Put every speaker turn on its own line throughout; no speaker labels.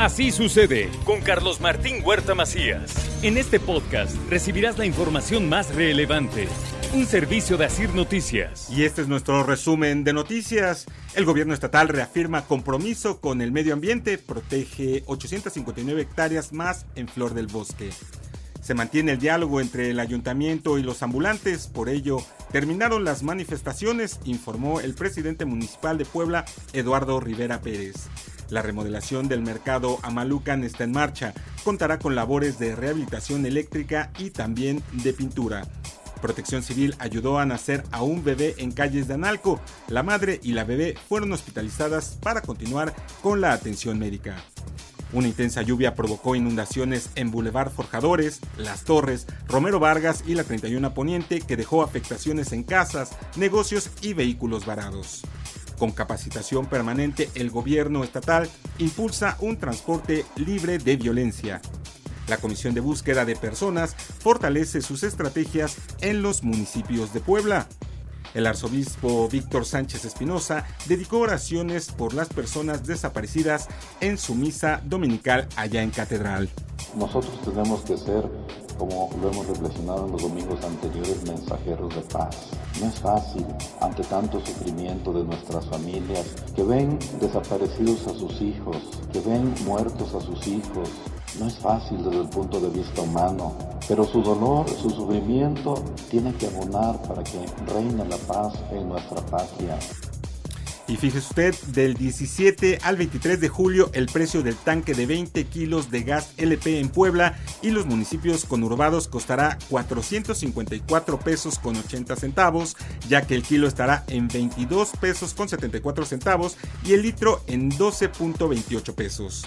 Así sucede con Carlos Martín Huerta Macías. En este podcast recibirás la información más relevante. Un servicio de Asir Noticias.
Y este es nuestro resumen de noticias. El gobierno estatal reafirma compromiso con el medio ambiente, protege 859 hectáreas más en Flor del Bosque. Se mantiene el diálogo entre el ayuntamiento y los ambulantes, por ello terminaron las manifestaciones, informó el presidente municipal de Puebla, Eduardo Rivera Pérez. La remodelación del mercado Amalucan está en marcha. Contará con labores de rehabilitación eléctrica y también de pintura. Protección Civil ayudó a nacer a un bebé en calles de Analco. La madre y la bebé fueron hospitalizadas para continuar con la atención médica. Una intensa lluvia provocó inundaciones en Boulevard Forjadores, Las Torres, Romero Vargas y la 31 Poniente que dejó afectaciones en casas, negocios y vehículos varados. Con capacitación permanente, el gobierno estatal impulsa un transporte libre de violencia. La Comisión de Búsqueda de Personas fortalece sus estrategias en los municipios de Puebla. El arzobispo Víctor Sánchez Espinosa dedicó oraciones por las personas desaparecidas en su misa dominical allá en Catedral.
Nosotros tenemos que ser como lo hemos reflexionado en los domingos anteriores, mensajeros de paz. No es fácil ante tanto sufrimiento de nuestras familias que ven desaparecidos a sus hijos, que ven muertos a sus hijos. No es fácil desde el punto de vista humano, pero su dolor, su sufrimiento tiene que abonar para que reine la paz en nuestra patria.
Y fíjese usted, del 17 al 23 de julio el precio del tanque de 20 kilos de gas LP en Puebla y los municipios conurbados costará 454 pesos con 80 centavos, ya que el kilo estará en 22 pesos con 74 centavos y el litro en 12.28 pesos.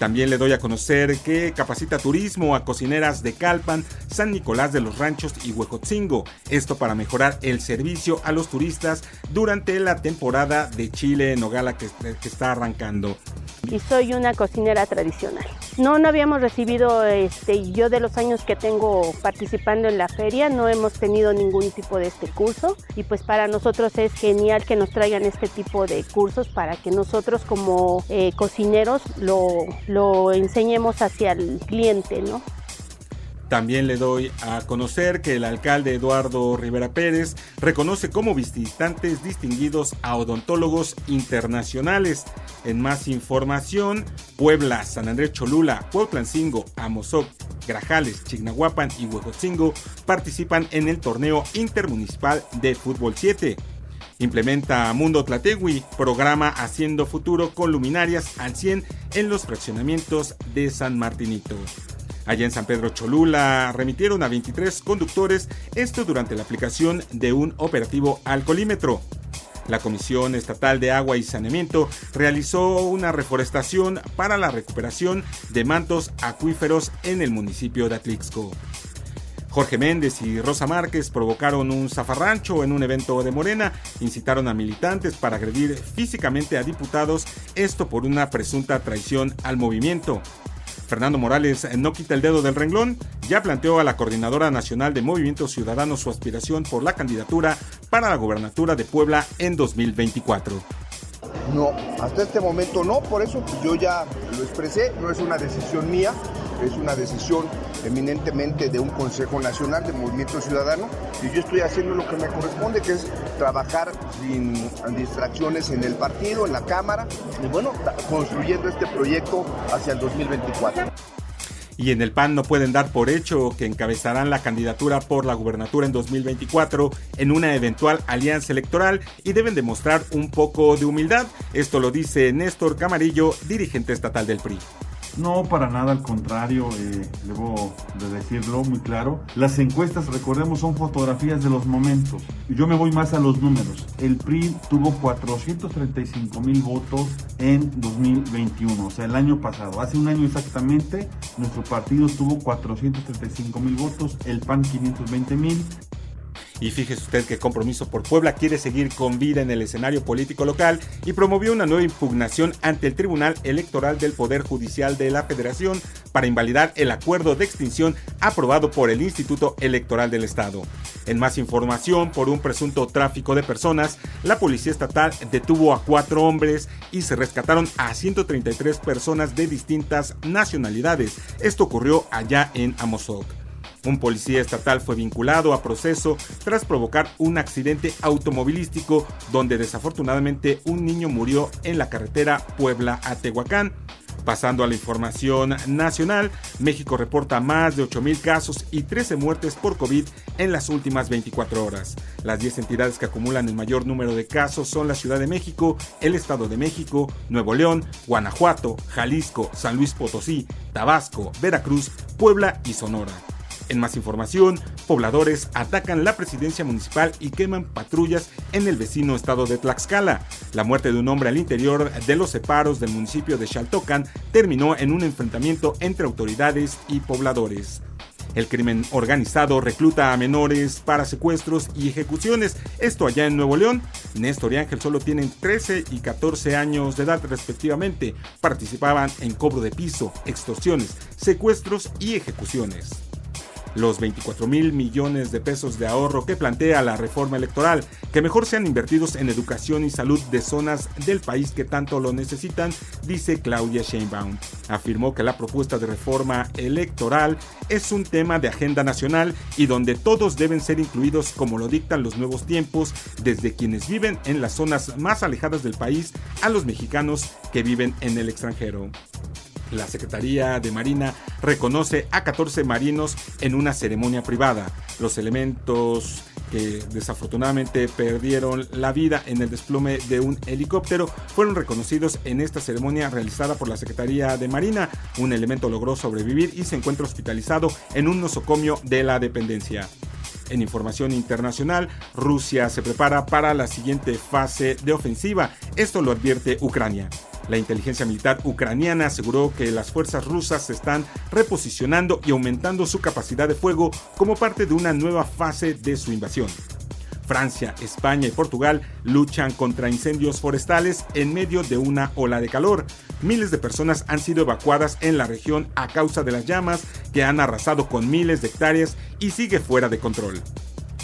También le doy a conocer que capacita turismo a cocineras de Calpan, San Nicolás de los Ranchos y Huejotzingo. Esto para mejorar el servicio a los turistas durante la temporada de Chile en Nogala que, que está arrancando.
Y soy una cocinera tradicional. No, no habíamos recibido, este, yo de los años que tengo participando en la feria, no hemos tenido ningún tipo de este curso. Y pues para nosotros es genial que nos traigan este tipo de cursos para que nosotros como eh, cocineros lo, lo enseñemos hacia el cliente, ¿no?
También le doy a conocer que el alcalde Eduardo Rivera Pérez reconoce como visitantes distinguidos a odontólogos internacionales. En más información, Puebla, San Andrés Cholula, Pueblancingo, Amozoc, Grajales, Chignahuapan y Huejotzingo participan en el torneo intermunicipal de fútbol 7. Implementa Mundo Tlategui, programa Haciendo Futuro con luminarias al 100 en los fraccionamientos de San Martinito. Allá en San Pedro Cholula remitieron a 23 conductores, esto durante la aplicación de un operativo alcoholímetro. La Comisión Estatal de Agua y Saneamiento realizó una reforestación para la recuperación de mantos acuíferos en el municipio de Atlixco. Jorge Méndez y Rosa Márquez provocaron un zafarrancho en un evento de Morena, incitaron a militantes para agredir físicamente a diputados, esto por una presunta traición al movimiento. Fernando Morales no quita el dedo del renglón, ya planteó a la Coordinadora Nacional de Movimiento Ciudadano su aspiración por la candidatura para la gobernatura de Puebla en 2024.
No, hasta este momento no, por eso yo ya lo expresé, no es una decisión mía, es una decisión eminentemente de un Consejo Nacional de Movimiento Ciudadano y yo estoy haciendo lo que me corresponde, que es trabajar sin distracciones en el partido, en la Cámara y bueno, construyendo este proyecto hacia el 2024
y en el PAN no pueden dar por hecho que encabezarán la candidatura por la gubernatura en 2024 en una eventual alianza electoral y deben demostrar un poco de humildad. Esto lo dice Néstor Camarillo, dirigente estatal del PRI.
No, para nada, al contrario, eh, debo de decirlo muy claro. Las encuestas, recordemos, son fotografías de los momentos. Yo me voy más a los números. El PRI tuvo 435 mil votos en 2021, o sea, el año pasado. Hace un año exactamente, nuestro partido tuvo 435 mil votos, el PAN 520 mil.
Y fíjese usted que Compromiso por Puebla quiere seguir con vida en el escenario político local y promovió una nueva impugnación ante el Tribunal Electoral del Poder Judicial de la Federación para invalidar el acuerdo de extinción aprobado por el Instituto Electoral del Estado. En más información, por un presunto tráfico de personas, la Policía Estatal detuvo a cuatro hombres y se rescataron a 133 personas de distintas nacionalidades. Esto ocurrió allá en Amozoc. Un policía estatal fue vinculado a proceso tras provocar un accidente automovilístico donde desafortunadamente un niño murió en la carretera Puebla a. Pasando a la información nacional, México reporta más de 8.000 casos y 13 muertes por COVID en las últimas 24 horas. Las 10 entidades que acumulan el mayor número de casos son la Ciudad de México, el Estado de México, Nuevo León, Guanajuato, Jalisco, San Luis Potosí, Tabasco, Veracruz, Puebla y Sonora. En más información, pobladores atacan la presidencia municipal y queman patrullas en el vecino estado de Tlaxcala. La muerte de un hombre al interior de los separos del municipio de Xaltocan terminó en un enfrentamiento entre autoridades y pobladores. El crimen organizado recluta a menores para secuestros y ejecuciones. Esto allá en Nuevo León. Néstor y Ángel solo tienen 13 y 14 años de edad respectivamente. Participaban en cobro de piso, extorsiones, secuestros y ejecuciones los 24 mil millones de pesos de ahorro que plantea la reforma electoral, que mejor sean invertidos en educación y salud de zonas del país que tanto lo necesitan, dice Claudia Sheinbaum. Afirmó que la propuesta de reforma electoral es un tema de agenda nacional y donde todos deben ser incluidos como lo dictan los nuevos tiempos, desde quienes viven en las zonas más alejadas del país a los mexicanos que viven en el extranjero. La Secretaría de Marina reconoce a 14 marinos en una ceremonia privada. Los elementos que desafortunadamente perdieron la vida en el desplome de un helicóptero fueron reconocidos en esta ceremonia realizada por la Secretaría de Marina. Un elemento logró sobrevivir y se encuentra hospitalizado en un nosocomio de la dependencia. En información internacional, Rusia se prepara para la siguiente fase de ofensiva. Esto lo advierte Ucrania. La inteligencia militar ucraniana aseguró que las fuerzas rusas se están reposicionando y aumentando su capacidad de fuego como parte de una nueva fase de su invasión. Francia, España y Portugal luchan contra incendios forestales en medio de una ola de calor. Miles de personas han sido evacuadas en la región a causa de las llamas que han arrasado con miles de hectáreas y sigue fuera de control.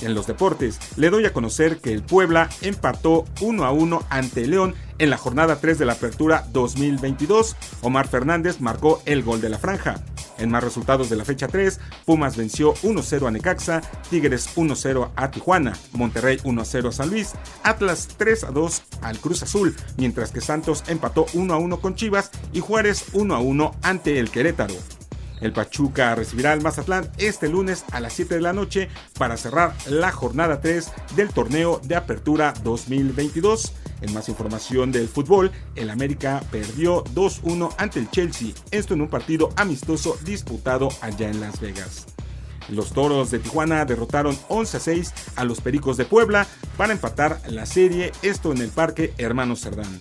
En los deportes, le doy a conocer que el Puebla empató 1 a 1 ante León en la jornada 3 de la Apertura 2022. Omar Fernández marcó el gol de la franja. En más resultados de la fecha 3, Pumas venció 1-0 a Necaxa, Tigres 1-0 a Tijuana, Monterrey 1-0 a San Luis, Atlas 3-2 al Cruz Azul, mientras que Santos empató 1-1 con Chivas y Juárez 1-1 ante el Querétaro. El Pachuca recibirá al Mazatlán este lunes a las 7 de la noche para cerrar la jornada 3 del torneo de apertura 2022. En más información del fútbol, el América perdió 2-1 ante el Chelsea, esto en un partido amistoso disputado allá en Las Vegas. Los Toros de Tijuana derrotaron 11 6 a los Pericos de Puebla para empatar la serie, esto en el Parque Hermano Cerdán.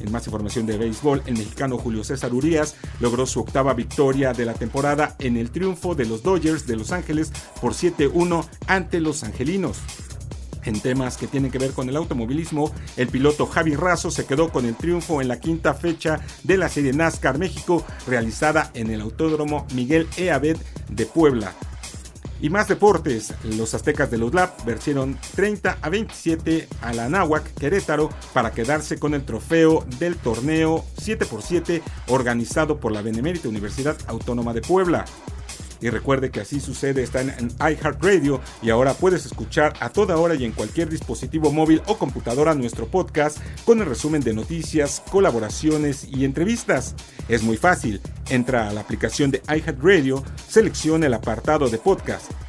En más información de béisbol, el mexicano Julio César Urias logró su octava victoria de la temporada en el triunfo de los Dodgers de Los Ángeles por 7-1 ante los Angelinos. En temas que tienen que ver con el automovilismo, el piloto Javi Razo se quedó con el triunfo en la quinta fecha de la serie NASCAR México realizada en el Autódromo Miguel E. Abed de Puebla. Y más deportes, los aztecas de los Lab vencieron 30 a 27 a la Náhuac Querétaro para quedarse con el trofeo del torneo 7x7 organizado por la Benemérita Universidad Autónoma de Puebla. Y recuerde que así sucede, está en, iHeartRadio y ahora puedes escuchar a toda hora y en cualquier dispositivo móvil o computadora nuestro podcast con el resumen de noticias, colaboraciones y entrevistas. Es muy fácil, entra a la aplicación de iHeartRadio, selecciona el apartado de podcast